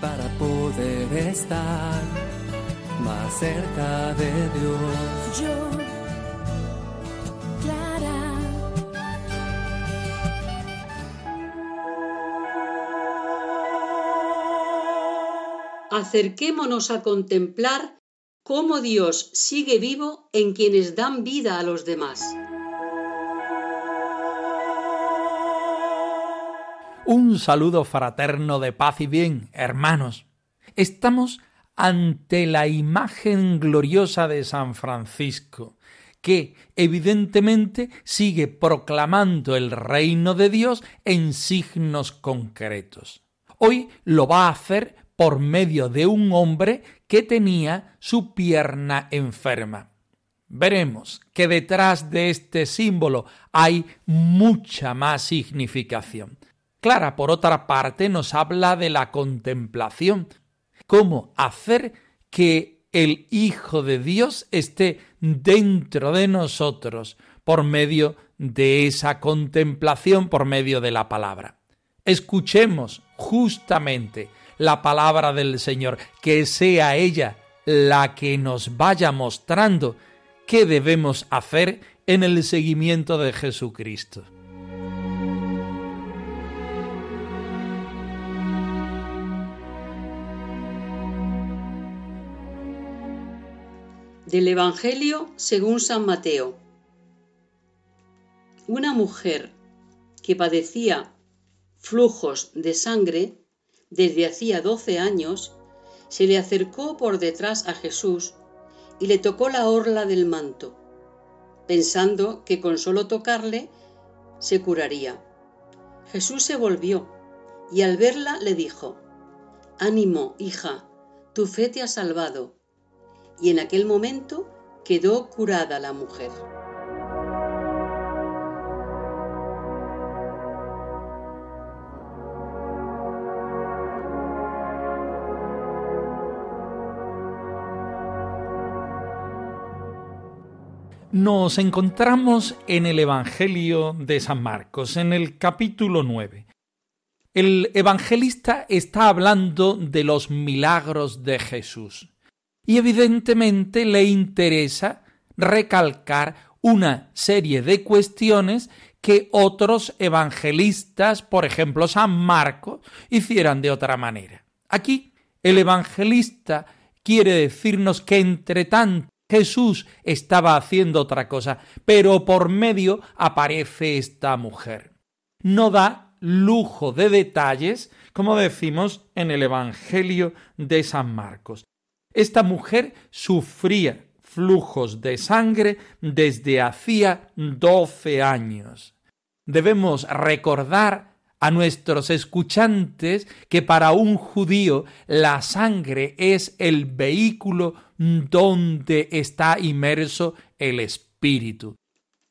para poder estar más cerca de Dios. Yo, Clara. Acerquémonos a contemplar cómo Dios sigue vivo en quienes dan vida a los demás. Un saludo fraterno de paz y bien, hermanos. Estamos ante la imagen gloriosa de San Francisco, que evidentemente sigue proclamando el reino de Dios en signos concretos. Hoy lo va a hacer por medio de un hombre que tenía su pierna enferma. Veremos que detrás de este símbolo hay mucha más significación. Clara, por otra parte, nos habla de la contemplación, cómo hacer que el Hijo de Dios esté dentro de nosotros por medio de esa contemplación, por medio de la palabra. Escuchemos justamente la palabra del Señor, que sea ella la que nos vaya mostrando qué debemos hacer en el seguimiento de Jesucristo. Del Evangelio según San Mateo. Una mujer que padecía flujos de sangre desde hacía doce años, se le acercó por detrás a Jesús y le tocó la orla del manto, pensando que con solo tocarle se curaría. Jesús se volvió y al verla le dijo, Ánimo, hija, tu fe te ha salvado. Y en aquel momento quedó curada la mujer. Nos encontramos en el Evangelio de San Marcos, en el capítulo 9. El evangelista está hablando de los milagros de Jesús y evidentemente le interesa recalcar una serie de cuestiones que otros evangelistas, por ejemplo San Marcos, hicieran de otra manera. Aquí el evangelista quiere decirnos que entre tanto Jesús estaba haciendo otra cosa, pero por medio aparece esta mujer. No da lujo de detalles, como decimos en el Evangelio de San Marcos. Esta mujer sufría flujos de sangre desde hacía doce años. Debemos recordar a nuestros escuchantes que para un judío la sangre es el vehículo donde está inmerso el espíritu.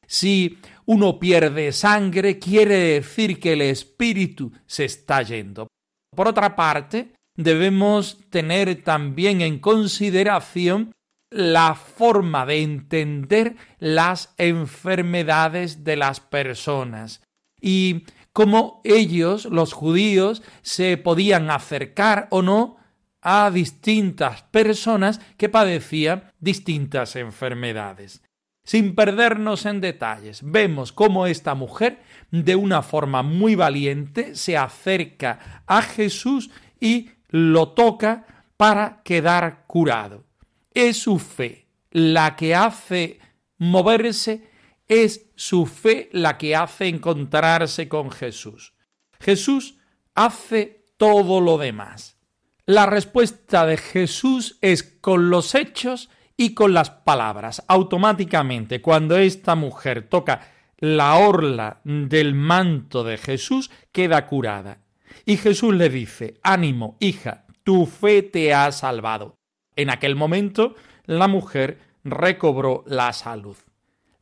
Si uno pierde sangre, quiere decir que el espíritu se está yendo. Por otra parte, debemos tener también en consideración la forma de entender las enfermedades de las personas. Y cómo ellos, los judíos, se podían acercar o no a distintas personas que padecían distintas enfermedades. Sin perdernos en detalles, vemos cómo esta mujer, de una forma muy valiente, se acerca a Jesús y lo toca para quedar curado. Es su fe la que hace moverse es su fe la que hace encontrarse con Jesús. Jesús hace todo lo demás. La respuesta de Jesús es con los hechos y con las palabras. Automáticamente, cuando esta mujer toca la orla del manto de Jesús queda curada. Y Jesús le dice, ánimo, hija, tu fe te ha salvado. En aquel momento la mujer recobró la salud.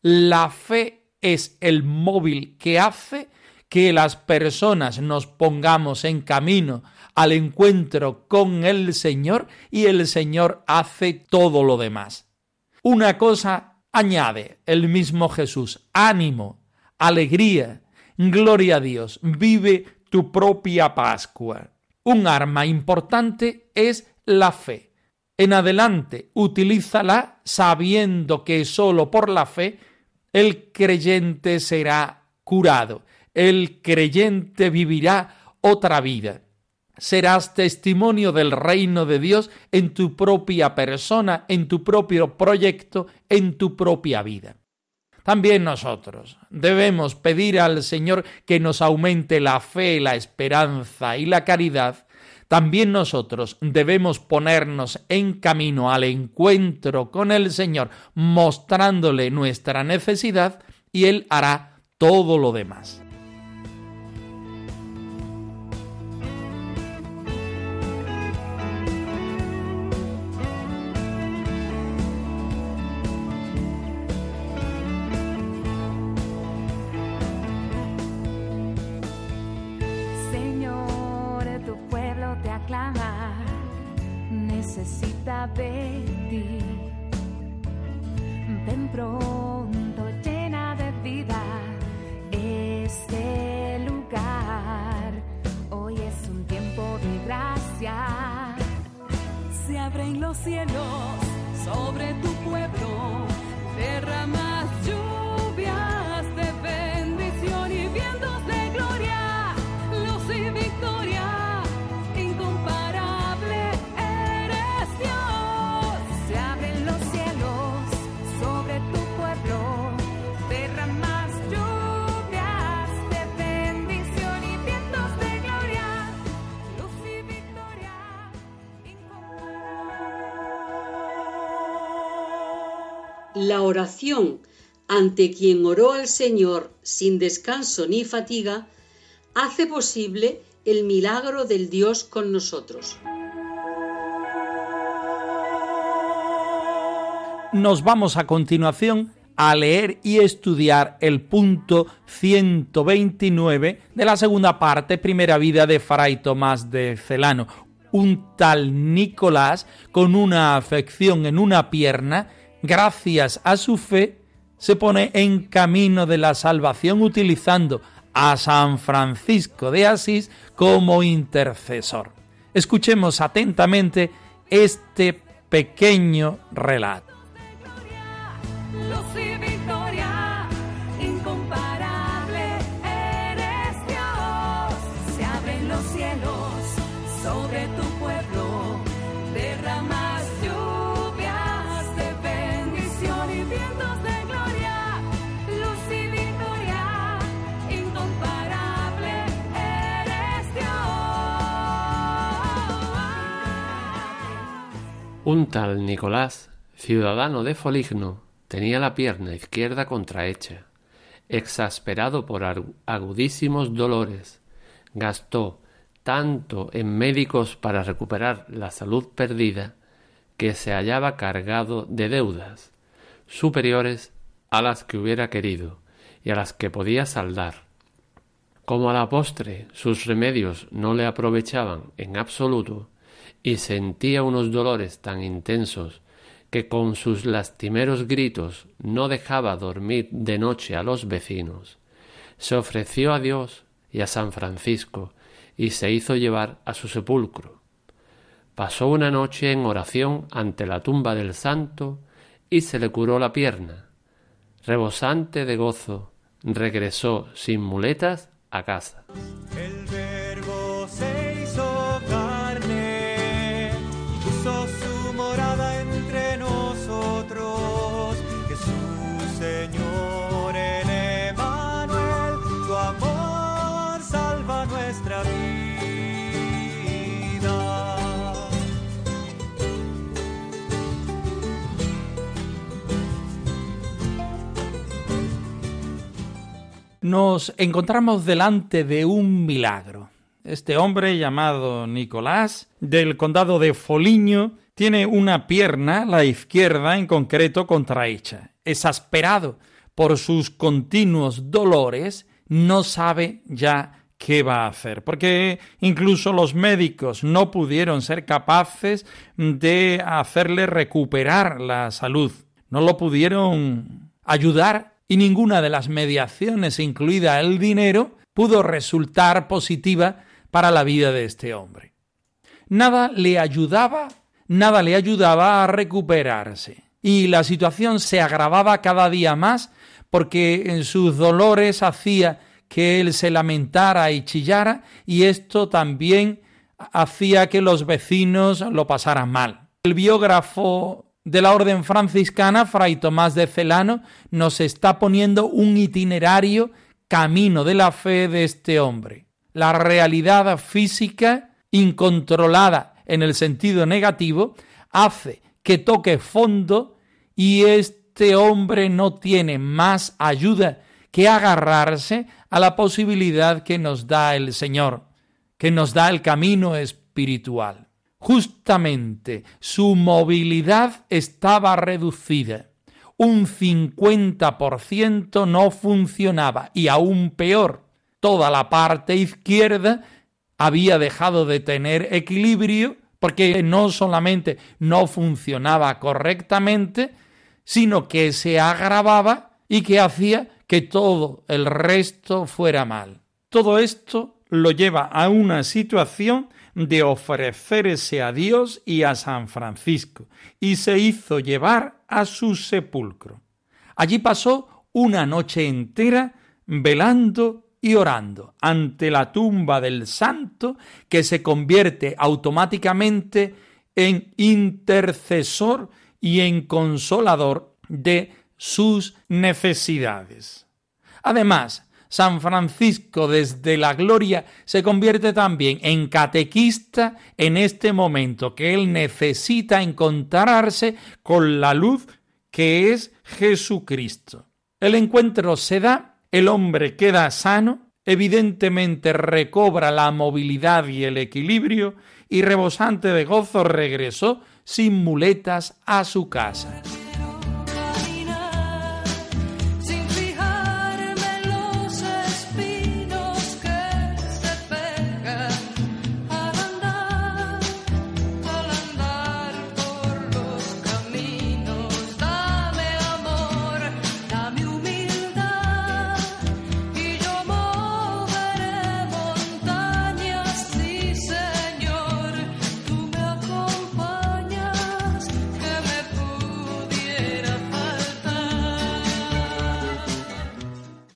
La fe es el móvil que hace que las personas nos pongamos en camino al encuentro con el Señor y el Señor hace todo lo demás. Una cosa añade el mismo Jesús, ánimo, alegría, gloria a Dios, vive tu propia Pascua. Un arma importante es la fe. En adelante, utilízala sabiendo que solo por la fe el creyente será curado, el creyente vivirá otra vida. Serás testimonio del reino de Dios en tu propia persona, en tu propio proyecto, en tu propia vida. También nosotros debemos pedir al Señor que nos aumente la fe, la esperanza y la caridad. También nosotros debemos ponernos en camino al encuentro con el Señor, mostrándole nuestra necesidad y Él hará todo lo demás. La oración ante quien oró al Señor sin descanso ni fatiga hace posible el milagro del Dios con nosotros. Nos vamos a continuación a leer y estudiar el punto 129 de la segunda parte, primera vida de Fray Tomás de Celano. Un tal Nicolás con una afección en una pierna gracias a su fe, se pone en camino de la salvación utilizando a San Francisco de Asís como intercesor. Escuchemos atentamente este pequeño relato. Un tal Nicolás, ciudadano de Foligno, tenía la pierna izquierda contrahecha. Exasperado por agudísimos dolores, gastó tanto en médicos para recuperar la salud perdida que se hallaba cargado de deudas superiores a las que hubiera querido y a las que podía saldar. Como a la postre sus remedios no le aprovechaban en absoluto, y sentía unos dolores tan intensos que con sus lastimeros gritos no dejaba dormir de noche a los vecinos, se ofreció a Dios y a San Francisco y se hizo llevar a su sepulcro. Pasó una noche en oración ante la tumba del santo y se le curó la pierna. Rebosante de gozo, regresó sin muletas a casa. Nos encontramos delante de un milagro. Este hombre llamado Nicolás, del condado de Foligno, tiene una pierna, la izquierda en concreto, contrahecha. Exasperado por sus continuos dolores, no sabe ya qué va a hacer, porque incluso los médicos no pudieron ser capaces de hacerle recuperar la salud, no lo pudieron ayudar y ninguna de las mediaciones, incluida el dinero, pudo resultar positiva para la vida de este hombre. Nada le ayudaba, nada le ayudaba a recuperarse, y la situación se agravaba cada día más porque en sus dolores hacía que él se lamentara y chillara, y esto también hacía que los vecinos lo pasaran mal. El biógrafo de la orden franciscana, Fray Tomás de Celano, nos está poniendo un itinerario camino de la fe de este hombre. La realidad física, incontrolada en el sentido negativo, hace que toque fondo y este hombre no tiene más ayuda que agarrarse a la posibilidad que nos da el Señor, que nos da el camino espiritual. Justamente su movilidad estaba reducida. Un 50% no funcionaba y aún peor, toda la parte izquierda había dejado de tener equilibrio porque no solamente no funcionaba correctamente, sino que se agravaba y que hacía que todo el resto fuera mal. Todo esto lo lleva a una situación de ofrecerse a Dios y a San Francisco, y se hizo llevar a su sepulcro. Allí pasó una noche entera velando y orando ante la tumba del santo que se convierte automáticamente en intercesor y en consolador de sus necesidades. Además, San Francisco desde la gloria se convierte también en catequista en este momento que él necesita encontrarse con la luz que es Jesucristo. El encuentro se da, el hombre queda sano, evidentemente recobra la movilidad y el equilibrio y rebosante de gozo regresó sin muletas a su casa.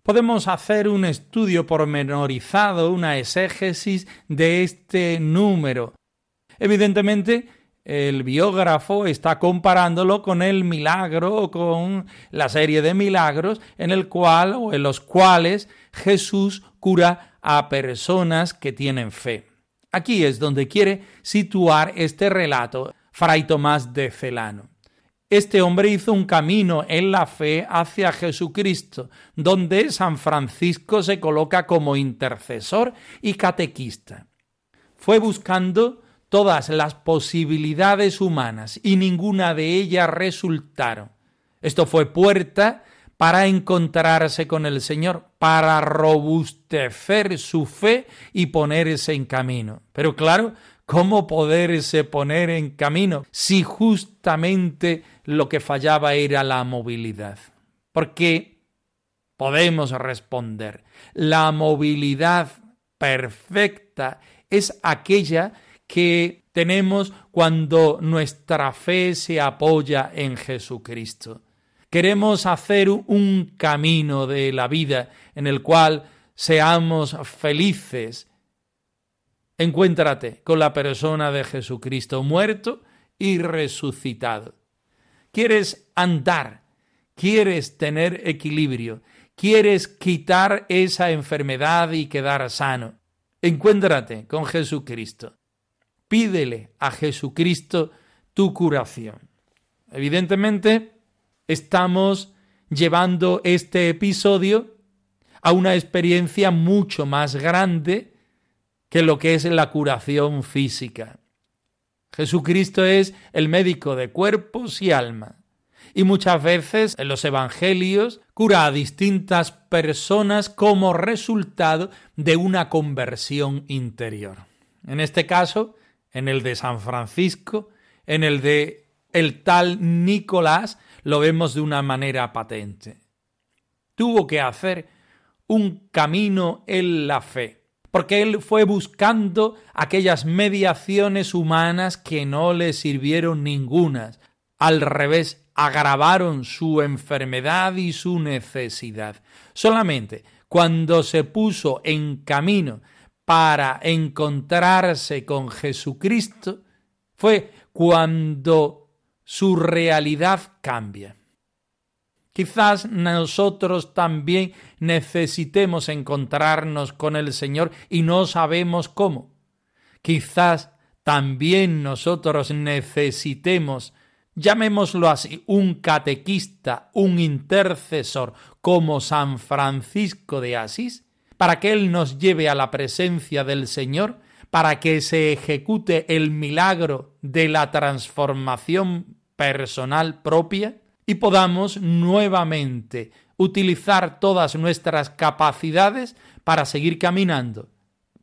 Podemos hacer un estudio pormenorizado, una exégesis de este número. Evidentemente, el biógrafo está comparándolo con el milagro o con la serie de milagros en el cual o en los cuales Jesús cura a personas que tienen fe. Aquí es donde quiere situar este relato Fray Tomás de Celano. Este hombre hizo un camino en la fe hacia Jesucristo, donde San Francisco se coloca como intercesor y catequista. Fue buscando todas las posibilidades humanas y ninguna de ellas resultaron. Esto fue puerta para encontrarse con el Señor, para robustecer su fe y ponerse en camino. Pero claro, ¿cómo poderse poner en camino si justamente lo que fallaba era la movilidad. Porque podemos responder, la movilidad perfecta es aquella que tenemos cuando nuestra fe se apoya en Jesucristo. Queremos hacer un camino de la vida en el cual seamos felices. Encuéntrate con la persona de Jesucristo muerto y resucitado quieres andar, quieres tener equilibrio, quieres quitar esa enfermedad y quedar sano. Encuéntrate con Jesucristo. Pídele a Jesucristo tu curación. Evidentemente, estamos llevando este episodio a una experiencia mucho más grande que lo que es la curación física. Jesucristo es el médico de cuerpos y alma. Y muchas veces en los evangelios cura a distintas personas como resultado de una conversión interior. En este caso, en el de San Francisco, en el de el tal Nicolás, lo vemos de una manera patente. Tuvo que hacer un camino en la fe, porque él fue buscando aquellas mediaciones humanas que no le sirvieron ningunas. Al revés, agravaron su enfermedad y su necesidad. Solamente cuando se puso en camino para encontrarse con Jesucristo, fue cuando su realidad cambia. Quizás nosotros también necesitemos encontrarnos con el Señor y no sabemos cómo. Quizás también nosotros necesitemos, llamémoslo así, un catequista, un intercesor como San Francisco de Asís, para que Él nos lleve a la presencia del Señor, para que se ejecute el milagro de la transformación personal propia y podamos nuevamente utilizar todas nuestras capacidades para seguir caminando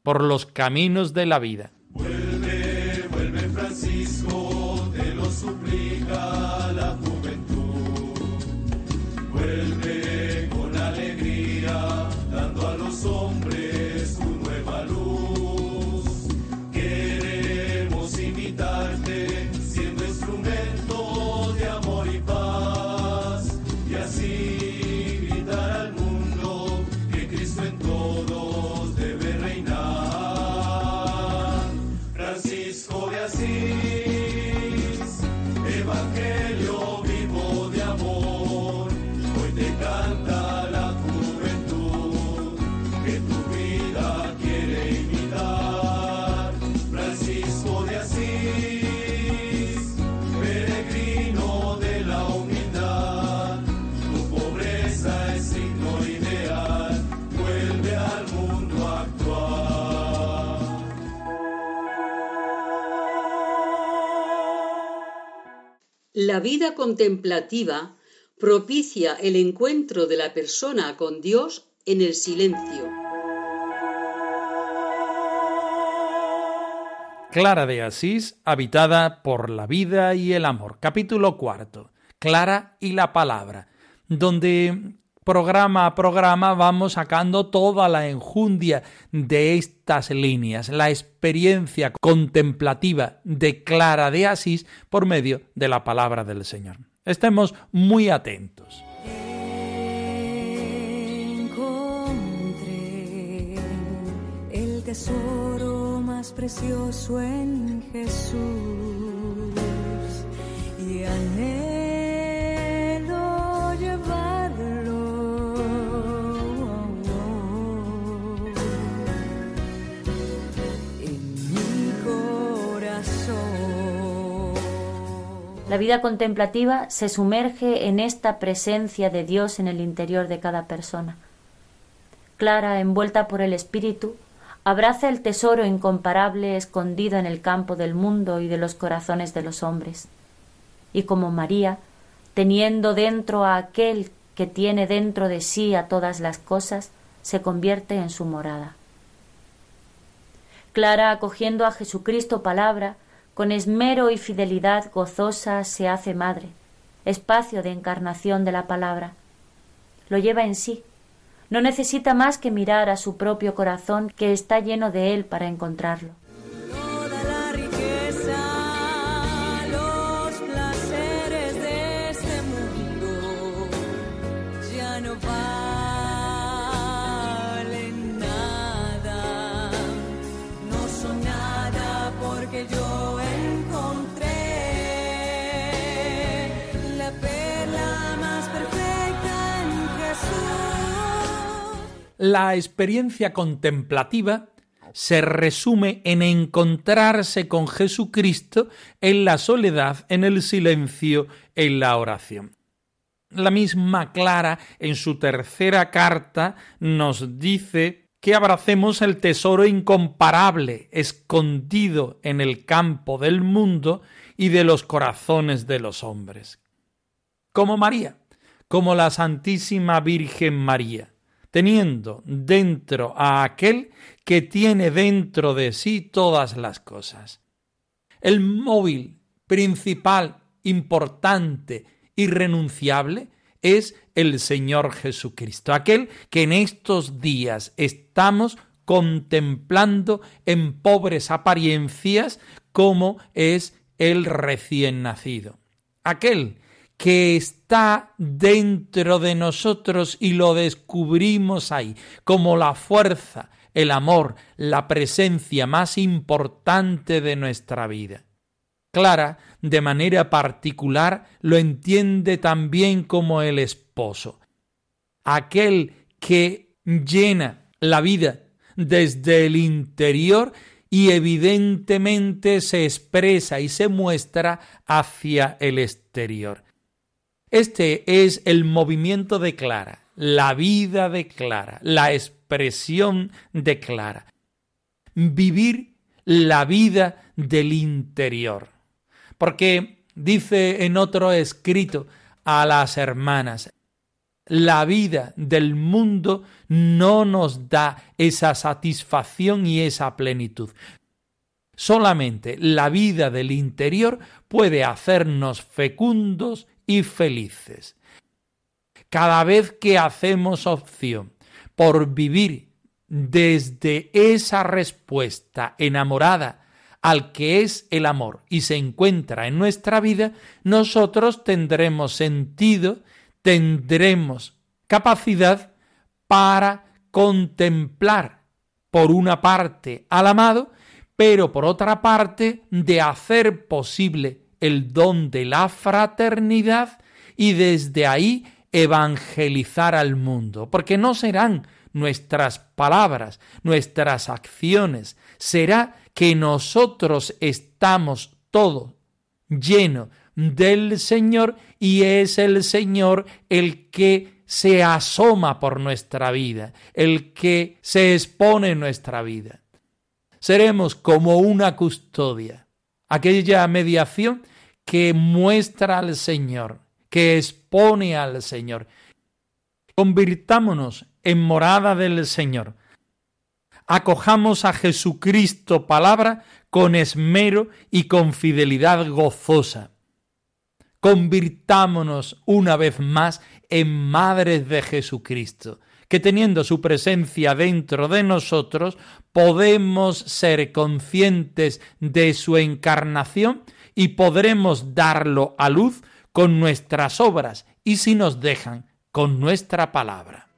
por los caminos de la vida. La vida contemplativa propicia el encuentro de la persona con Dios en el silencio. Clara de Asís, habitada por la vida y el amor. Capítulo cuarto. Clara y la palabra, donde programa a programa vamos sacando toda la enjundia de estas líneas, la experiencia contemplativa de Clara de Asís por medio de la palabra del Señor. Estemos muy atentos. Encontré el tesoro más precioso en Jesús y La vida contemplativa se sumerge en esta presencia de Dios en el interior de cada persona. Clara, envuelta por el Espíritu, abraza el tesoro incomparable escondido en el campo del mundo y de los corazones de los hombres. Y como María, teniendo dentro a aquel que tiene dentro de sí a todas las cosas, se convierte en su morada. Clara, acogiendo a Jesucristo palabra, con esmero y fidelidad gozosa se hace madre, espacio de encarnación de la palabra. Lo lleva en sí. No necesita más que mirar a su propio corazón que está lleno de él para encontrarlo. La experiencia contemplativa se resume en encontrarse con Jesucristo en la soledad, en el silencio, en la oración. La misma Clara, en su tercera carta, nos dice que abracemos el tesoro incomparable, escondido en el campo del mundo y de los corazones de los hombres. Como María, como la Santísima Virgen María, teniendo dentro a aquel que tiene dentro de sí todas las cosas. El móvil principal, importante, irrenunciable, es el Señor Jesucristo, aquel que en estos días estamos contemplando en pobres apariencias como es el recién nacido, aquel que está dentro de nosotros y lo descubrimos ahí como la fuerza, el amor, la presencia más importante de nuestra vida. Clara, de manera particular, lo entiende también como el esposo, aquel que llena la vida desde el interior y evidentemente se expresa y se muestra hacia el exterior. Este es el movimiento de Clara, la vida de Clara, la expresión de Clara. Vivir la vida del interior. Porque dice en otro escrito a las hermanas, la vida del mundo no nos da esa satisfacción y esa plenitud. Solamente la vida del interior puede hacernos fecundos y felices. Cada vez que hacemos opción por vivir desde esa respuesta enamorada al que es el amor y se encuentra en nuestra vida, nosotros tendremos sentido, tendremos capacidad para contemplar por una parte al amado, pero por otra parte de hacer posible el don de la fraternidad y desde ahí evangelizar al mundo, porque no serán nuestras palabras, nuestras acciones, será que nosotros estamos todo lleno del Señor y es el Señor el que se asoma por nuestra vida, el que se expone en nuestra vida. Seremos como una custodia, aquella mediación que muestra al Señor, que expone al Señor. Convirtámonos en morada del Señor acojamos a Jesucristo palabra con esmero y con fidelidad gozosa. Convirtámonos una vez más en madres de Jesucristo, que teniendo su presencia dentro de nosotros, podemos ser conscientes de su encarnación y podremos darlo a luz con nuestras obras y si nos dejan, con nuestra palabra.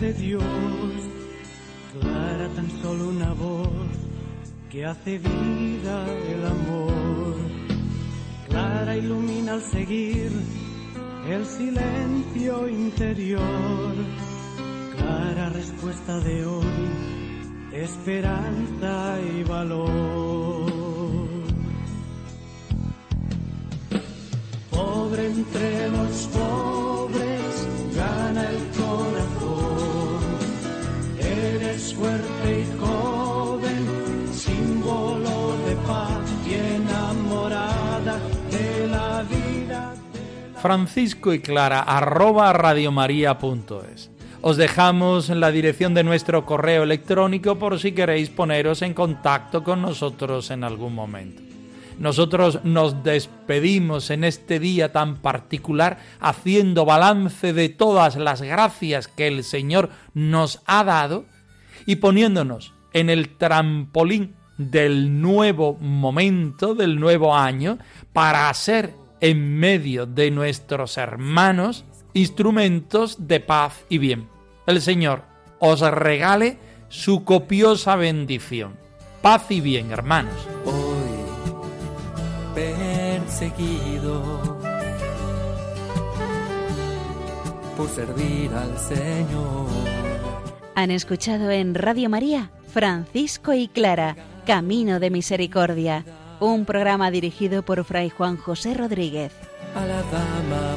de Dios, clara tan solo una voz que hace vida el amor. Clara ilumina al seguir el silencio interior. Clara respuesta de hoy, esperanza y valor. Pobre entre los pobres, gana el fuerte y joven, símbolo de paz y enamorada de la vida. Francisco y Clara, arroba radiomaria.es. Os dejamos la dirección de nuestro correo electrónico por si queréis poneros en contacto con nosotros en algún momento. Nosotros nos despedimos en este día tan particular haciendo balance de todas las gracias que el Señor nos ha dado y poniéndonos en el trampolín del nuevo momento, del nuevo año, para hacer en medio de nuestros hermanos instrumentos de paz y bien. El Señor os regale su copiosa bendición. Paz y bien, hermanos. Hoy perseguido por servir al Señor han escuchado en Radio María Francisco y Clara, Camino de Misericordia, un programa dirigido por Fray Juan José Rodríguez. a la dama